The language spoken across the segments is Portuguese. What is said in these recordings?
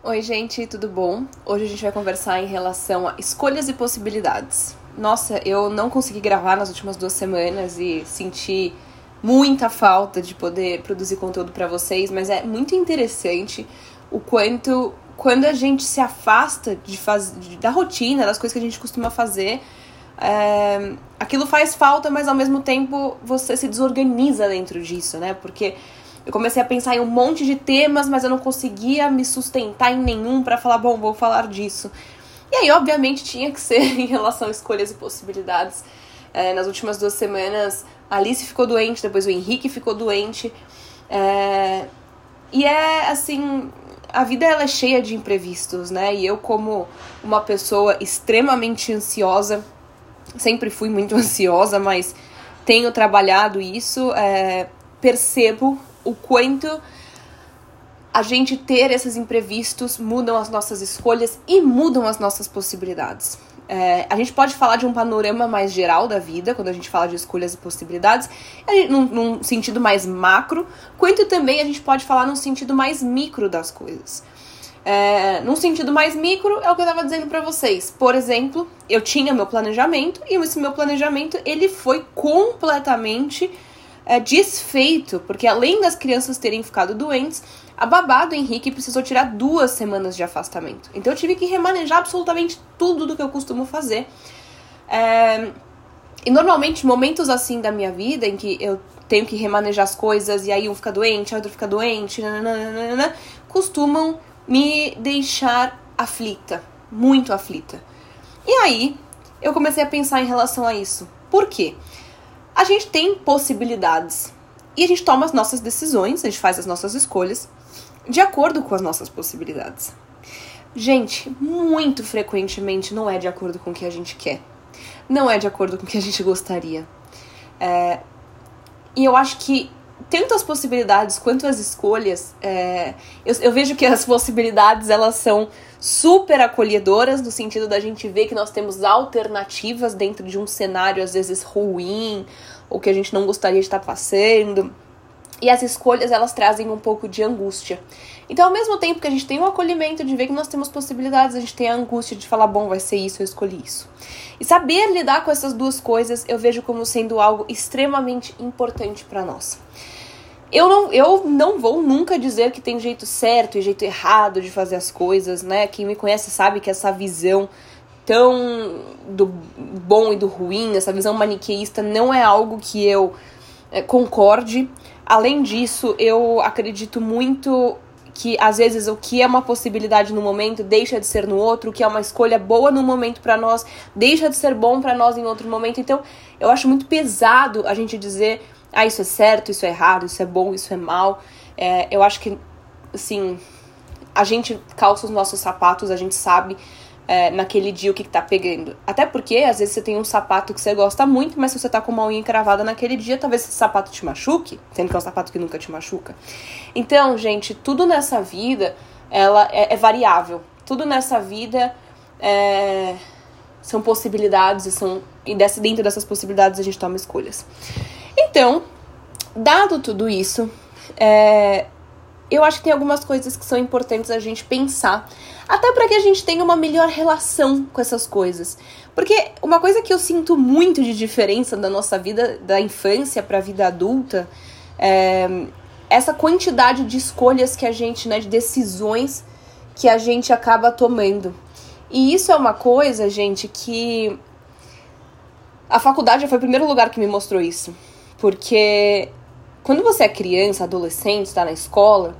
Oi, gente, tudo bom? Hoje a gente vai conversar em relação a escolhas e possibilidades. Nossa, eu não consegui gravar nas últimas duas semanas e senti muita falta de poder produzir conteúdo para vocês, mas é muito interessante o quanto quando a gente se afasta de faz, da rotina, das coisas que a gente costuma fazer, é, aquilo faz falta, mas ao mesmo tempo você se desorganiza dentro disso, né? Porque eu comecei a pensar em um monte de temas, mas eu não conseguia me sustentar em nenhum para falar, bom, vou falar disso. E aí, obviamente, tinha que ser em relação a escolhas e possibilidades. É, nas últimas duas semanas, a Alice ficou doente, depois o Henrique ficou doente. É, e é assim, a vida ela é cheia de imprevistos, né? E eu, como uma pessoa extremamente ansiosa, sempre fui muito ansiosa, mas tenho trabalhado isso, é, percebo o quanto a gente ter esses imprevistos mudam as nossas escolhas e mudam as nossas possibilidades. É, a gente pode falar de um panorama mais geral da vida, quando a gente fala de escolhas e possibilidades, num, num sentido mais macro, quanto também a gente pode falar num sentido mais micro das coisas. É, num sentido mais micro, é o que eu estava dizendo para vocês. Por exemplo, eu tinha meu planejamento e esse meu planejamento ele foi completamente é, desfeito, porque além das crianças terem ficado doentes, a babá do Henrique precisou tirar duas semanas de afastamento. Então eu tive que remanejar absolutamente tudo do que eu costumo fazer. É... E normalmente, momentos assim da minha vida, em que eu tenho que remanejar as coisas e aí um fica doente, outro fica doente, nananana, costumam me deixar aflita, muito aflita. E aí eu comecei a pensar em relação a isso. Por quê? A gente tem possibilidades e a gente toma as nossas decisões, a gente faz as nossas escolhas de acordo com as nossas possibilidades. Gente, muito frequentemente não é de acordo com o que a gente quer. Não é de acordo com o que a gente gostaria. É, e eu acho que tanto as possibilidades quanto as escolhas, é, eu, eu, vejo que as possibilidades elas são super acolhedoras no sentido da gente ver que nós temos alternativas dentro de um cenário às vezes ruim ou que a gente não gostaria de estar passando. E as escolhas, elas trazem um pouco de angústia. Então, ao mesmo tempo que a gente tem o acolhimento de ver que nós temos possibilidades, a gente tem a angústia de falar, bom, vai ser isso, eu escolhi isso. E saber lidar com essas duas coisas, eu vejo como sendo algo extremamente importante para nós. Eu não, eu não vou nunca dizer que tem jeito certo e jeito errado de fazer as coisas, né? Quem me conhece sabe que essa visão tão do bom e do ruim, essa visão maniqueísta, não é algo que eu é, concorde. Além disso, eu acredito muito que às vezes o que é uma possibilidade no momento deixa de ser no outro, o que é uma escolha boa no momento para nós deixa de ser bom para nós em outro momento. Então, eu acho muito pesado a gente dizer, ah, isso é certo, isso é errado, isso é bom, isso é mal. É, eu acho que, assim, a gente calça os nossos sapatos, a gente sabe é, naquele dia o que, que tá pegando. Até porque, às vezes, você tem um sapato que você gosta muito, mas se você tá com uma unha encravada naquele dia, talvez esse sapato te machuque, sendo que é um sapato que nunca te machuca. Então, gente, tudo nessa vida, ela é, é variável. Tudo nessa vida é, são possibilidades e, são, e desse, dentro dessas possibilidades a gente toma escolhas. Então, dado tudo isso, é, eu acho que tem algumas coisas que são importantes a gente pensar, até para que a gente tenha uma melhor relação com essas coisas. Porque uma coisa que eu sinto muito de diferença da nossa vida, da infância para a vida adulta, é essa quantidade de escolhas que a gente, né, de decisões que a gente acaba tomando. E isso é uma coisa, gente, que a faculdade foi o primeiro lugar que me mostrou isso. Porque quando você é criança, adolescente, está na escola,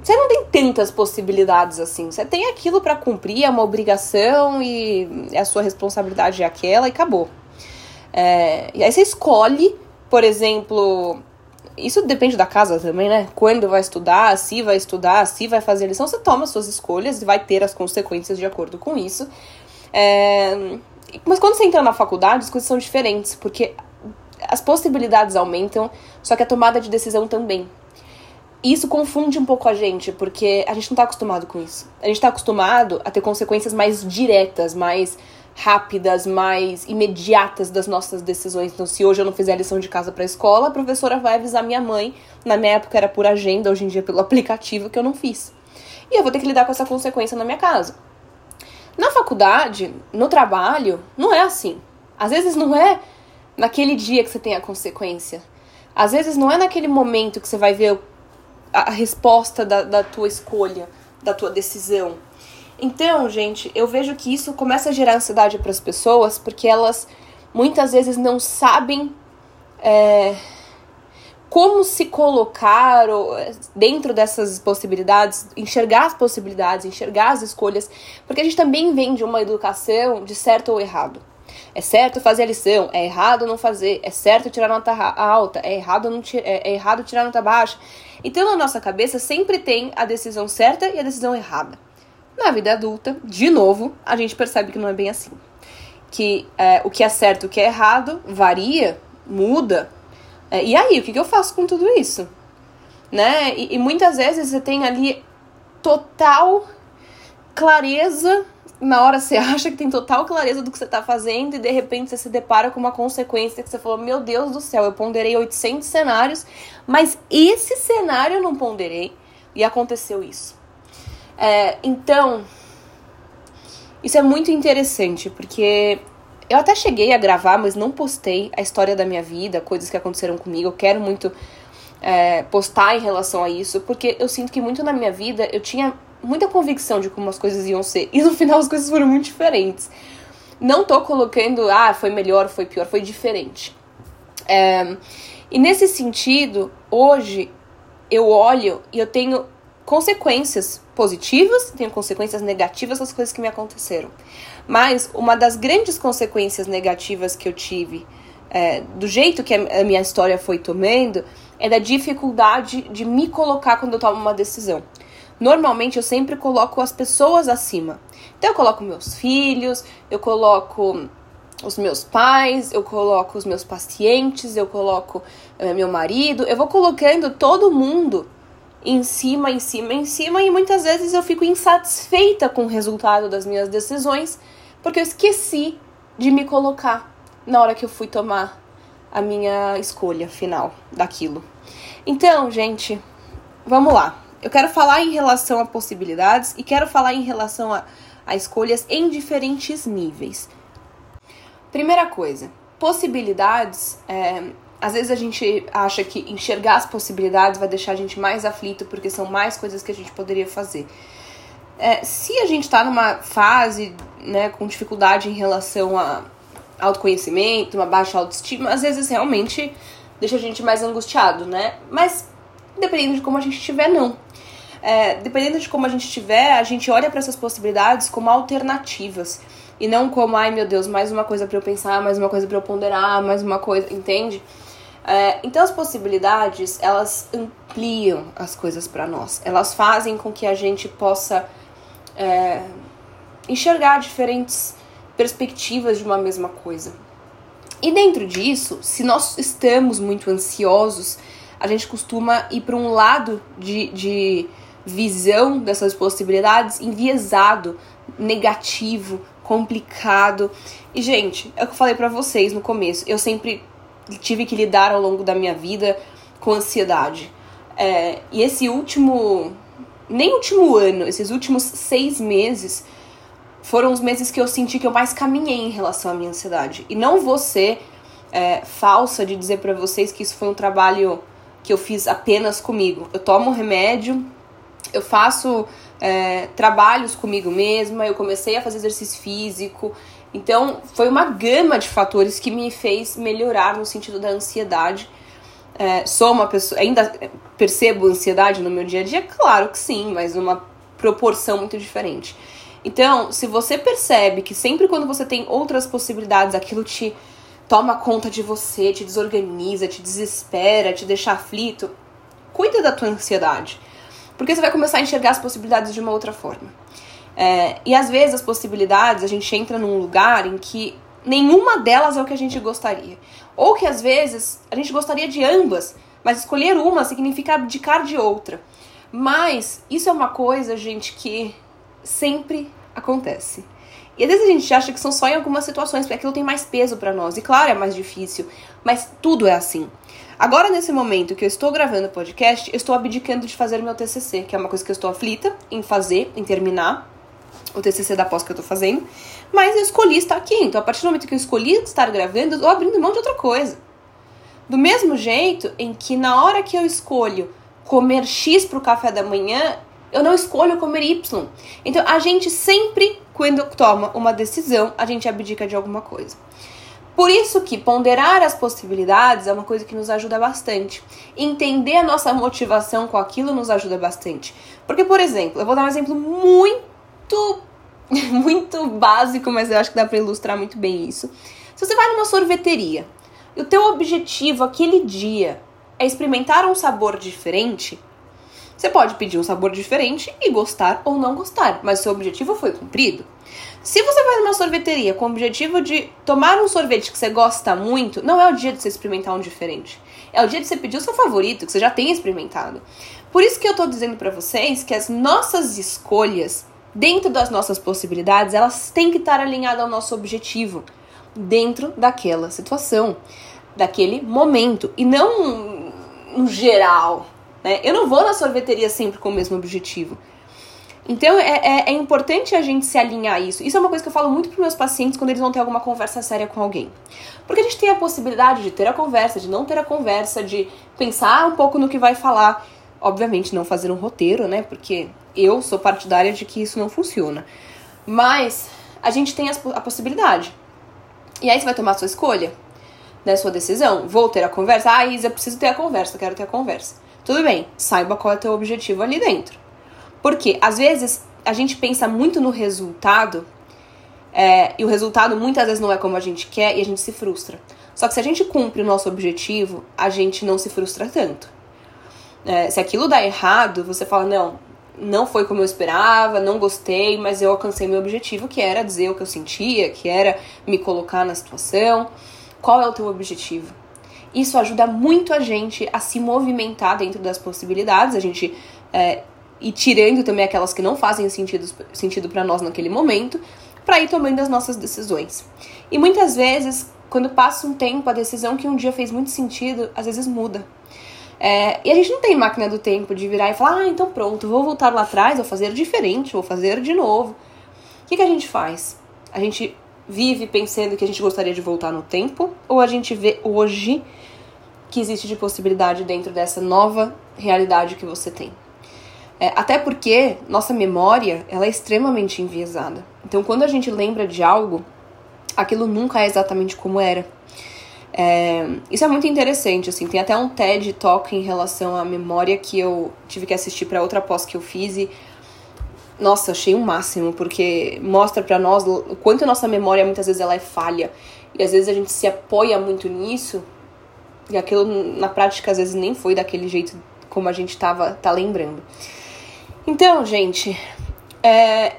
você não tem tantas possibilidades assim. Você tem aquilo para cumprir, é uma obrigação e a sua responsabilidade é aquela e acabou. É, e aí você escolhe, por exemplo, isso depende da casa também, né? Quando vai estudar, se vai estudar, se vai fazer lição, você toma suas escolhas e vai ter as consequências de acordo com isso. É, mas quando você entra na faculdade, as coisas são diferentes, porque as possibilidades aumentam, só que a tomada de decisão também. E isso confunde um pouco a gente, porque a gente não está acostumado com isso. A gente está acostumado a ter consequências mais diretas, mais rápidas, mais imediatas das nossas decisões. Então, se hoje eu não fizer a lição de casa para a escola, a professora vai avisar minha mãe. Na minha época era por agenda, hoje em dia pelo aplicativo que eu não fiz. e eu vou ter que lidar com essa consequência na minha casa. Na faculdade, no trabalho, não é assim. Às vezes não é naquele dia que você tem a consequência. Às vezes não é naquele momento que você vai ver a resposta da, da tua escolha, da tua decisão. Então, gente, eu vejo que isso começa a gerar ansiedade para as pessoas porque elas muitas vezes não sabem é, como se colocar dentro dessas possibilidades, enxergar as possibilidades, enxergar as escolhas, porque a gente também vem de uma educação de certo ou errado. É certo fazer a lição, é errado não fazer, é certo tirar nota alta, é errado, não é, é errado tirar nota baixa. Então, na nossa cabeça, sempre tem a decisão certa e a decisão errada. Na vida adulta, de novo, a gente percebe que não é bem assim. Que é, o que é certo e o que é errado varia, muda. É, e aí, o que, que eu faço com tudo isso? Né? E, e muitas vezes você tem ali total clareza na hora você acha que tem total clareza do que você tá fazendo e de repente você se depara com uma consequência que você falou: Meu Deus do céu, eu ponderei 800 cenários, mas esse cenário eu não ponderei e aconteceu isso. É, então, isso é muito interessante porque eu até cheguei a gravar, mas não postei a história da minha vida, coisas que aconteceram comigo. Eu quero muito é, postar em relação a isso, porque eu sinto que muito na minha vida eu tinha muita convicção de como as coisas iam ser. E no final as coisas foram muito diferentes. Não tô colocando, ah, foi melhor, foi pior, foi diferente. É, e nesse sentido, hoje eu olho e eu tenho consequências positivas, tenho consequências negativas das coisas que me aconteceram. Mas uma das grandes consequências negativas que eu tive, é, do jeito que a minha história foi tomando, é da dificuldade de me colocar quando eu tomo uma decisão normalmente eu sempre coloco as pessoas acima. Então eu coloco meus filhos, eu coloco os meus pais, eu coloco os meus pacientes, eu coloco uh, meu marido, eu vou colocando todo mundo em cima, em cima, em cima, e muitas vezes eu fico insatisfeita com o resultado das minhas decisões, porque eu esqueci de me colocar na hora que eu fui tomar a minha escolha final daquilo. Então, gente, vamos lá. Eu quero falar em relação a possibilidades e quero falar em relação a, a escolhas em diferentes níveis. Primeira coisa, possibilidades. É, às vezes a gente acha que enxergar as possibilidades vai deixar a gente mais aflito porque são mais coisas que a gente poderia fazer. É, se a gente está numa fase né, com dificuldade em relação a autoconhecimento, uma baixa autoestima, às vezes realmente deixa a gente mais angustiado, né? Mas dependendo de como a gente estiver, não é, dependendo de como a gente estiver, a gente olha para essas possibilidades como alternativas. E não como, ai meu Deus, mais uma coisa para eu pensar, mais uma coisa para eu ponderar, mais uma coisa, entende? É, então as possibilidades, elas ampliam as coisas para nós. Elas fazem com que a gente possa é, enxergar diferentes perspectivas de uma mesma coisa. E dentro disso, se nós estamos muito ansiosos, a gente costuma ir para um lado de, de visão dessas possibilidades enviesado, negativo, complicado. E, gente, é o que eu falei para vocês no começo. Eu sempre tive que lidar ao longo da minha vida com ansiedade. É, e esse último. Nem último ano, esses últimos seis meses foram os meses que eu senti que eu mais caminhei em relação à minha ansiedade. E não vou ser é, falsa de dizer para vocês que isso foi um trabalho que eu fiz apenas comigo. Eu tomo remédio, eu faço é, trabalhos comigo mesma, eu comecei a fazer exercício físico. Então, foi uma gama de fatores que me fez melhorar no sentido da ansiedade. É, sou uma pessoa. Ainda percebo ansiedade no meu dia a dia? Claro que sim, mas numa proporção muito diferente. Então, se você percebe que sempre quando você tem outras possibilidades, aquilo te toma conta de você, te desorganiza, te desespera, te deixa aflito, cuida da tua ansiedade. Porque você vai começar a enxergar as possibilidades de uma outra forma. É, e às vezes as possibilidades, a gente entra num lugar em que nenhuma delas é o que a gente gostaria. Ou que às vezes a gente gostaria de ambas, mas escolher uma significa abdicar de outra. Mas isso é uma coisa, gente, que sempre acontece. E às vezes a gente acha que são só em algumas situações, porque aquilo tem mais peso para nós. E claro, é mais difícil, mas tudo é assim. Agora, nesse momento que eu estou gravando o podcast, eu estou abdicando de fazer meu TCC, que é uma coisa que eu estou aflita em fazer, em terminar o TCC da pós que eu estou fazendo. Mas eu escolhi estar aqui. Então, a partir do momento que eu escolhi estar gravando, eu estou abrindo mão de outra coisa. Do mesmo jeito em que na hora que eu escolho comer X para o café da manhã, eu não escolho comer Y. Então, a gente sempre, quando toma uma decisão, a gente abdica de alguma coisa. Por isso que ponderar as possibilidades é uma coisa que nos ajuda bastante. Entender a nossa motivação com aquilo nos ajuda bastante. Porque, por exemplo, eu vou dar um exemplo muito, muito básico, mas eu acho que dá para ilustrar muito bem isso. Se você vai numa sorveteria e o teu objetivo aquele dia é experimentar um sabor diferente, você pode pedir um sabor diferente e gostar ou não gostar, mas seu objetivo foi cumprido. Se você vai numa sorveteria com o objetivo de tomar um sorvete que você gosta muito, não é o dia de você experimentar um diferente. É o dia de você pedir o seu favorito, que você já tenha experimentado. Por isso que eu tô dizendo para vocês que as nossas escolhas, dentro das nossas possibilidades, elas têm que estar alinhadas ao nosso objetivo, dentro daquela situação, daquele momento, e não no geral, né? Eu não vou na sorveteria sempre com o mesmo objetivo. Então é, é, é, importante a gente se alinhar a isso. Isso é uma coisa que eu falo muito para meus pacientes quando eles vão ter alguma conversa séria com alguém. Porque a gente tem a possibilidade de ter a conversa, de não ter a conversa, de pensar um pouco no que vai falar. Obviamente, não fazer um roteiro, né? Porque eu sou partidária de que isso não funciona. Mas a gente tem a possibilidade. E aí você vai tomar a sua escolha, né? Sua decisão. Vou ter a conversa. Ah, Isa, preciso ter a conversa, quero ter a conversa. Tudo bem, saiba qual é o teu objetivo ali dentro. Porque às vezes a gente pensa muito no resultado é, e o resultado muitas vezes não é como a gente quer e a gente se frustra. Só que se a gente cumpre o nosso objetivo, a gente não se frustra tanto. É, se aquilo dá errado, você fala, não, não foi como eu esperava, não gostei, mas eu alcancei meu objetivo, que era dizer o que eu sentia, que era me colocar na situação. Qual é o teu objetivo? Isso ajuda muito a gente a se movimentar dentro das possibilidades, a gente é, ir tirando também aquelas que não fazem sentido, sentido para nós naquele momento, para ir tomando as nossas decisões. E muitas vezes, quando passa um tempo, a decisão que um dia fez muito sentido, às vezes muda. É, e a gente não tem máquina do tempo de virar e falar, ah, então pronto, vou voltar lá atrás, vou fazer diferente, vou fazer de novo. O que, que a gente faz? A gente vive pensando que a gente gostaria de voltar no tempo, ou a gente vê hoje que existe de possibilidade dentro dessa nova realidade que você tem. É, até porque nossa memória ela é extremamente enviesada. Então, quando a gente lembra de algo, aquilo nunca é exatamente como era. É, isso é muito interessante, assim, tem até um TED Talk em relação à memória que eu tive que assistir para outra pós que eu fiz e nossa, achei um máximo, porque mostra para nós o quanto a nossa memória muitas vezes ela é falha. E às vezes a gente se apoia muito nisso e aquilo na prática às vezes nem foi daquele jeito como a gente tava tá lembrando. Então, gente, é...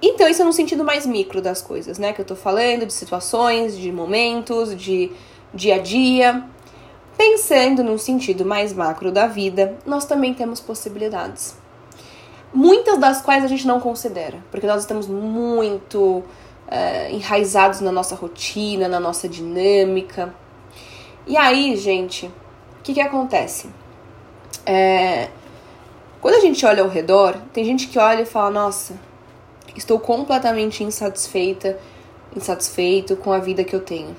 então isso é no sentido mais micro das coisas, né? Que eu tô falando, de situações, de momentos, de dia a dia. Pensando num sentido mais macro da vida, nós também temos possibilidades. Muitas das quais a gente não considera, porque nós estamos muito é, enraizados na nossa rotina, na nossa dinâmica. E aí, gente, o que, que acontece? É, quando a gente olha ao redor, tem gente que olha e fala: Nossa, estou completamente insatisfeita, insatisfeito com a vida que eu tenho.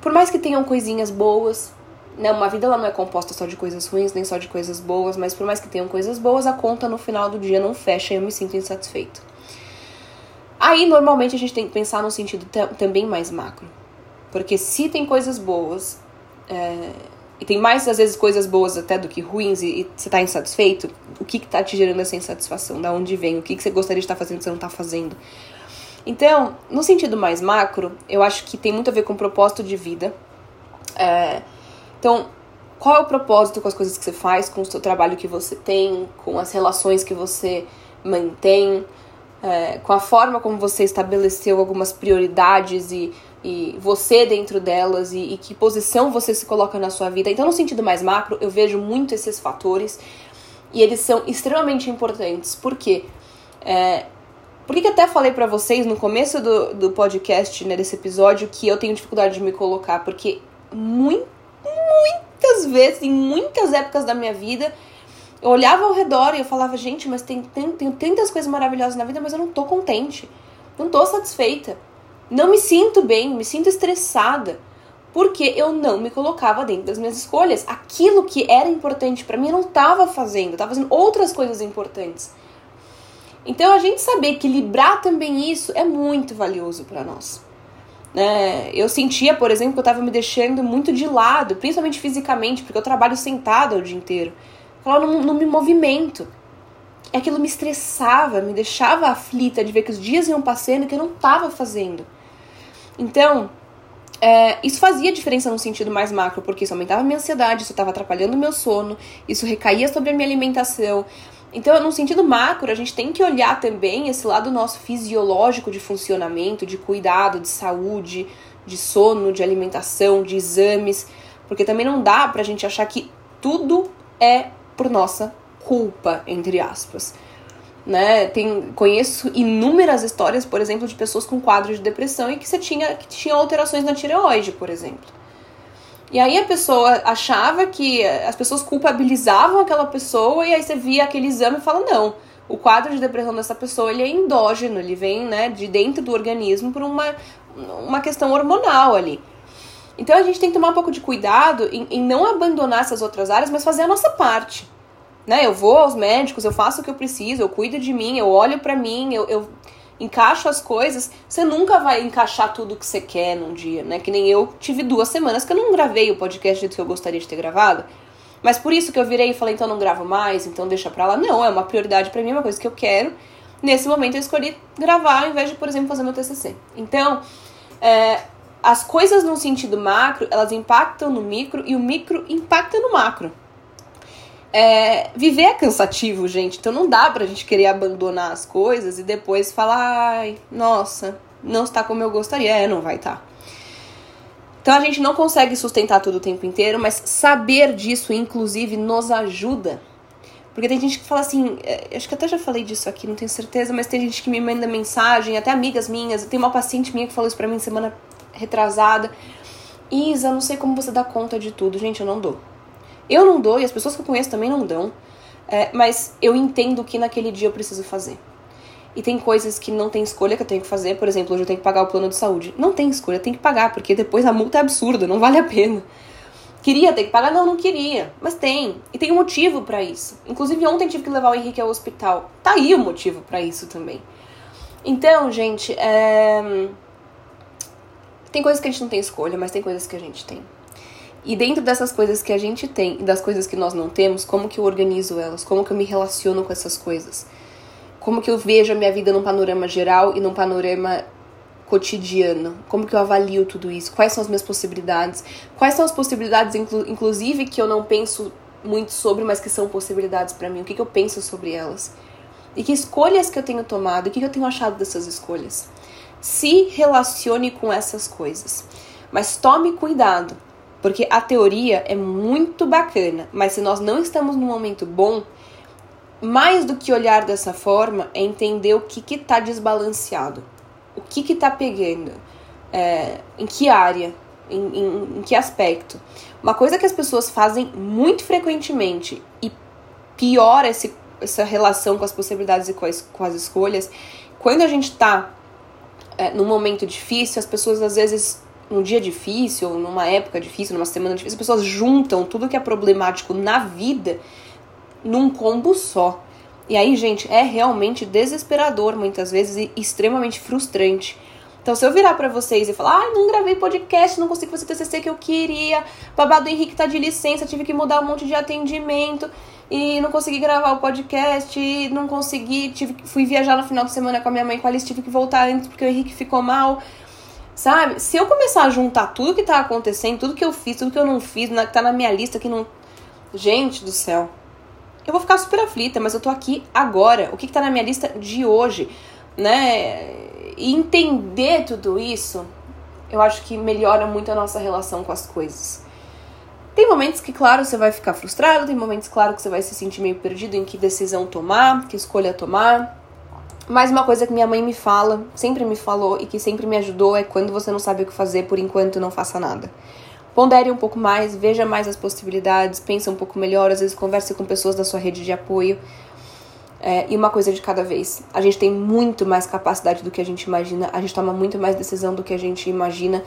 Por mais que tenham coisinhas boas, né, uma vida ela não é composta só de coisas ruins, nem só de coisas boas, mas por mais que tenham coisas boas, a conta no final do dia não fecha e eu me sinto insatisfeito. Aí, normalmente, a gente tem que pensar no sentido também mais macro. Porque se tem coisas boas, é, e tem mais, às vezes, coisas boas até do que ruins, e, você tá insatisfeito, o que que tá te gerando essa insatisfação? Da onde vem? O que que você gostaria de estar fazendo que você não tá fazendo? Então, no sentido mais macro, eu acho que tem muito a ver com o propósito de vida. É, então, qual é o propósito com as coisas que você faz, com o seu trabalho que você tem, com as relações que você mantém, é, com a forma como você estabeleceu algumas prioridades e e você dentro delas e, e, que posição você se coloca na sua vida. Então, no sentido mais macro, eu vejo muito esses fatores e eles são extremamente importantes, porque é, Por que, que até falei para vocês no começo do, do podcast, né, desse episódio, que eu tenho dificuldade de me colocar? Porque muito, muitas vezes, em muitas épocas da minha vida, eu olhava ao redor e eu falava, gente, mas tem, tem, tem tantas coisas maravilhosas na vida, mas eu não tô contente. Não tô satisfeita. Não me sinto bem, me sinto estressada. Porque eu não me colocava dentro das minhas escolhas. Aquilo que era importante para mim eu não estava fazendo, eu tava fazendo outras coisas importantes. Então a gente saber equilibrar também isso é muito valioso para nós. É, eu sentia, por exemplo, que eu estava me deixando muito de lado, principalmente fisicamente, porque eu trabalho sentada o dia inteiro. Eu não, não me movimento. Aquilo me estressava, me deixava aflita de ver que os dias iam passando e que eu não estava fazendo. Então, é, isso fazia diferença no sentido mais macro, porque isso aumentava minha ansiedade, isso estava atrapalhando o meu sono, isso recaía sobre a minha alimentação, então, no sentido macro, a gente tem que olhar também esse lado nosso fisiológico de funcionamento, de cuidado, de saúde, de sono, de alimentação, de exames, porque também não dá pra gente achar que tudo é por nossa culpa, entre aspas. Né? Tem, conheço inúmeras histórias, por exemplo, de pessoas com quadro de depressão e que você tinha que tinham alterações na tireoide, por exemplo. E aí a pessoa achava que as pessoas culpabilizavam aquela pessoa e aí você via aquele exame e fala não, o quadro de depressão dessa pessoa ele é endógeno, ele vem né, de dentro do organismo por uma, uma questão hormonal ali. Então a gente tem que tomar um pouco de cuidado em, em não abandonar essas outras áreas, mas fazer a nossa parte. Né? Eu vou aos médicos, eu faço o que eu preciso, eu cuido de mim, eu olho para mim, eu, eu encaixo as coisas, você nunca vai encaixar tudo que você quer num dia, né? Que nem eu tive duas semanas que eu não gravei o podcast do que eu gostaria de ter gravado. Mas por isso que eu virei e falei, então não gravo mais, então deixa pra lá. Não, é uma prioridade para mim, é uma coisa que eu quero. Nesse momento eu escolhi gravar ao invés de, por exemplo, fazer meu TCC. Então, é, as coisas no sentido macro, elas impactam no micro e o micro impacta no macro. É, viver é cansativo, gente. Então não dá pra gente querer abandonar as coisas e depois falar, ai, nossa, não está como eu gostaria. É, não vai estar. Tá. Então a gente não consegue sustentar tudo o tempo inteiro, mas saber disso, inclusive, nos ajuda. Porque tem gente que fala assim, é, acho que até já falei disso aqui, não tenho certeza, mas tem gente que me manda mensagem, até amigas minhas. Tem uma paciente minha que falou isso pra mim semana retrasada. Isa, não sei como você dá conta de tudo. Gente, eu não dou. Eu não dou e as pessoas que eu conheço também não dão, é, mas eu entendo que naquele dia eu preciso fazer. E tem coisas que não tem escolha que eu tenho que fazer, por exemplo, hoje eu tenho que pagar o plano de saúde. Não tem escolha, tem que pagar, porque depois a multa é absurda, não vale a pena. Queria ter que pagar? Não, não queria. Mas tem. E tem um motivo para isso. Inclusive, ontem tive que levar o Henrique ao hospital. Tá aí o motivo para isso também. Então, gente, é... tem coisas que a gente não tem escolha, mas tem coisas que a gente tem. E dentro dessas coisas que a gente tem e das coisas que nós não temos, como que eu organizo elas? Como que eu me relaciono com essas coisas? Como que eu vejo a minha vida num panorama geral e num panorama cotidiano? Como que eu avalio tudo isso? Quais são as minhas possibilidades? Quais são as possibilidades, inclu inclusive, que eu não penso muito sobre, mas que são possibilidades para mim? O que, que eu penso sobre elas? E que escolhas que eu tenho tomado? O que, que eu tenho achado dessas escolhas? Se relacione com essas coisas. Mas tome cuidado porque a teoria é muito bacana, mas se nós não estamos num momento bom, mais do que olhar dessa forma é entender o que está desbalanceado, o que está pegando, é, em que área, em, em, em que aspecto. Uma coisa que as pessoas fazem muito frequentemente e piora esse, essa relação com as possibilidades e com as, com as escolhas, quando a gente está é, num momento difícil, as pessoas às vezes num dia difícil, numa época difícil, numa semana difícil, as pessoas juntam tudo que é problemático na vida num combo só. E aí, gente, é realmente desesperador muitas vezes e extremamente frustrante. Então, se eu virar para vocês e falar, ah, não gravei podcast, não consegui fazer o TCC que eu queria, babado Henrique tá de licença, tive que mudar um monte de atendimento e não consegui gravar o podcast, não consegui, tive, fui viajar no final de semana com a minha mãe com a Alice, tive que voltar antes porque o Henrique ficou mal. Sabe? Se eu começar a juntar tudo que tá acontecendo, tudo que eu fiz, tudo que eu não fiz, que tá na minha lista, que não. Gente do céu. Eu vou ficar super aflita, mas eu tô aqui agora. O que, que tá na minha lista de hoje, né? E entender tudo isso, eu acho que melhora muito a nossa relação com as coisas. Tem momentos que, claro, você vai ficar frustrado, tem momentos, claro, que você vai se sentir meio perdido em que decisão tomar, que escolha tomar. Mas uma coisa que minha mãe me fala, sempre me falou e que sempre me ajudou é quando você não sabe o que fazer, por enquanto não faça nada. Pondere um pouco mais, veja mais as possibilidades, pense um pouco melhor, às vezes converse com pessoas da sua rede de apoio. É, e uma coisa de cada vez. A gente tem muito mais capacidade do que a gente imagina, a gente toma muito mais decisão do que a gente imagina.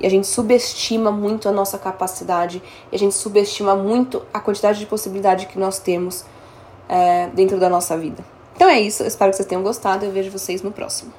E a gente subestima muito a nossa capacidade, e a gente subestima muito a quantidade de possibilidade que nós temos é, dentro da nossa vida. Então é isso, espero que vocês tenham gostado e eu vejo vocês no próximo.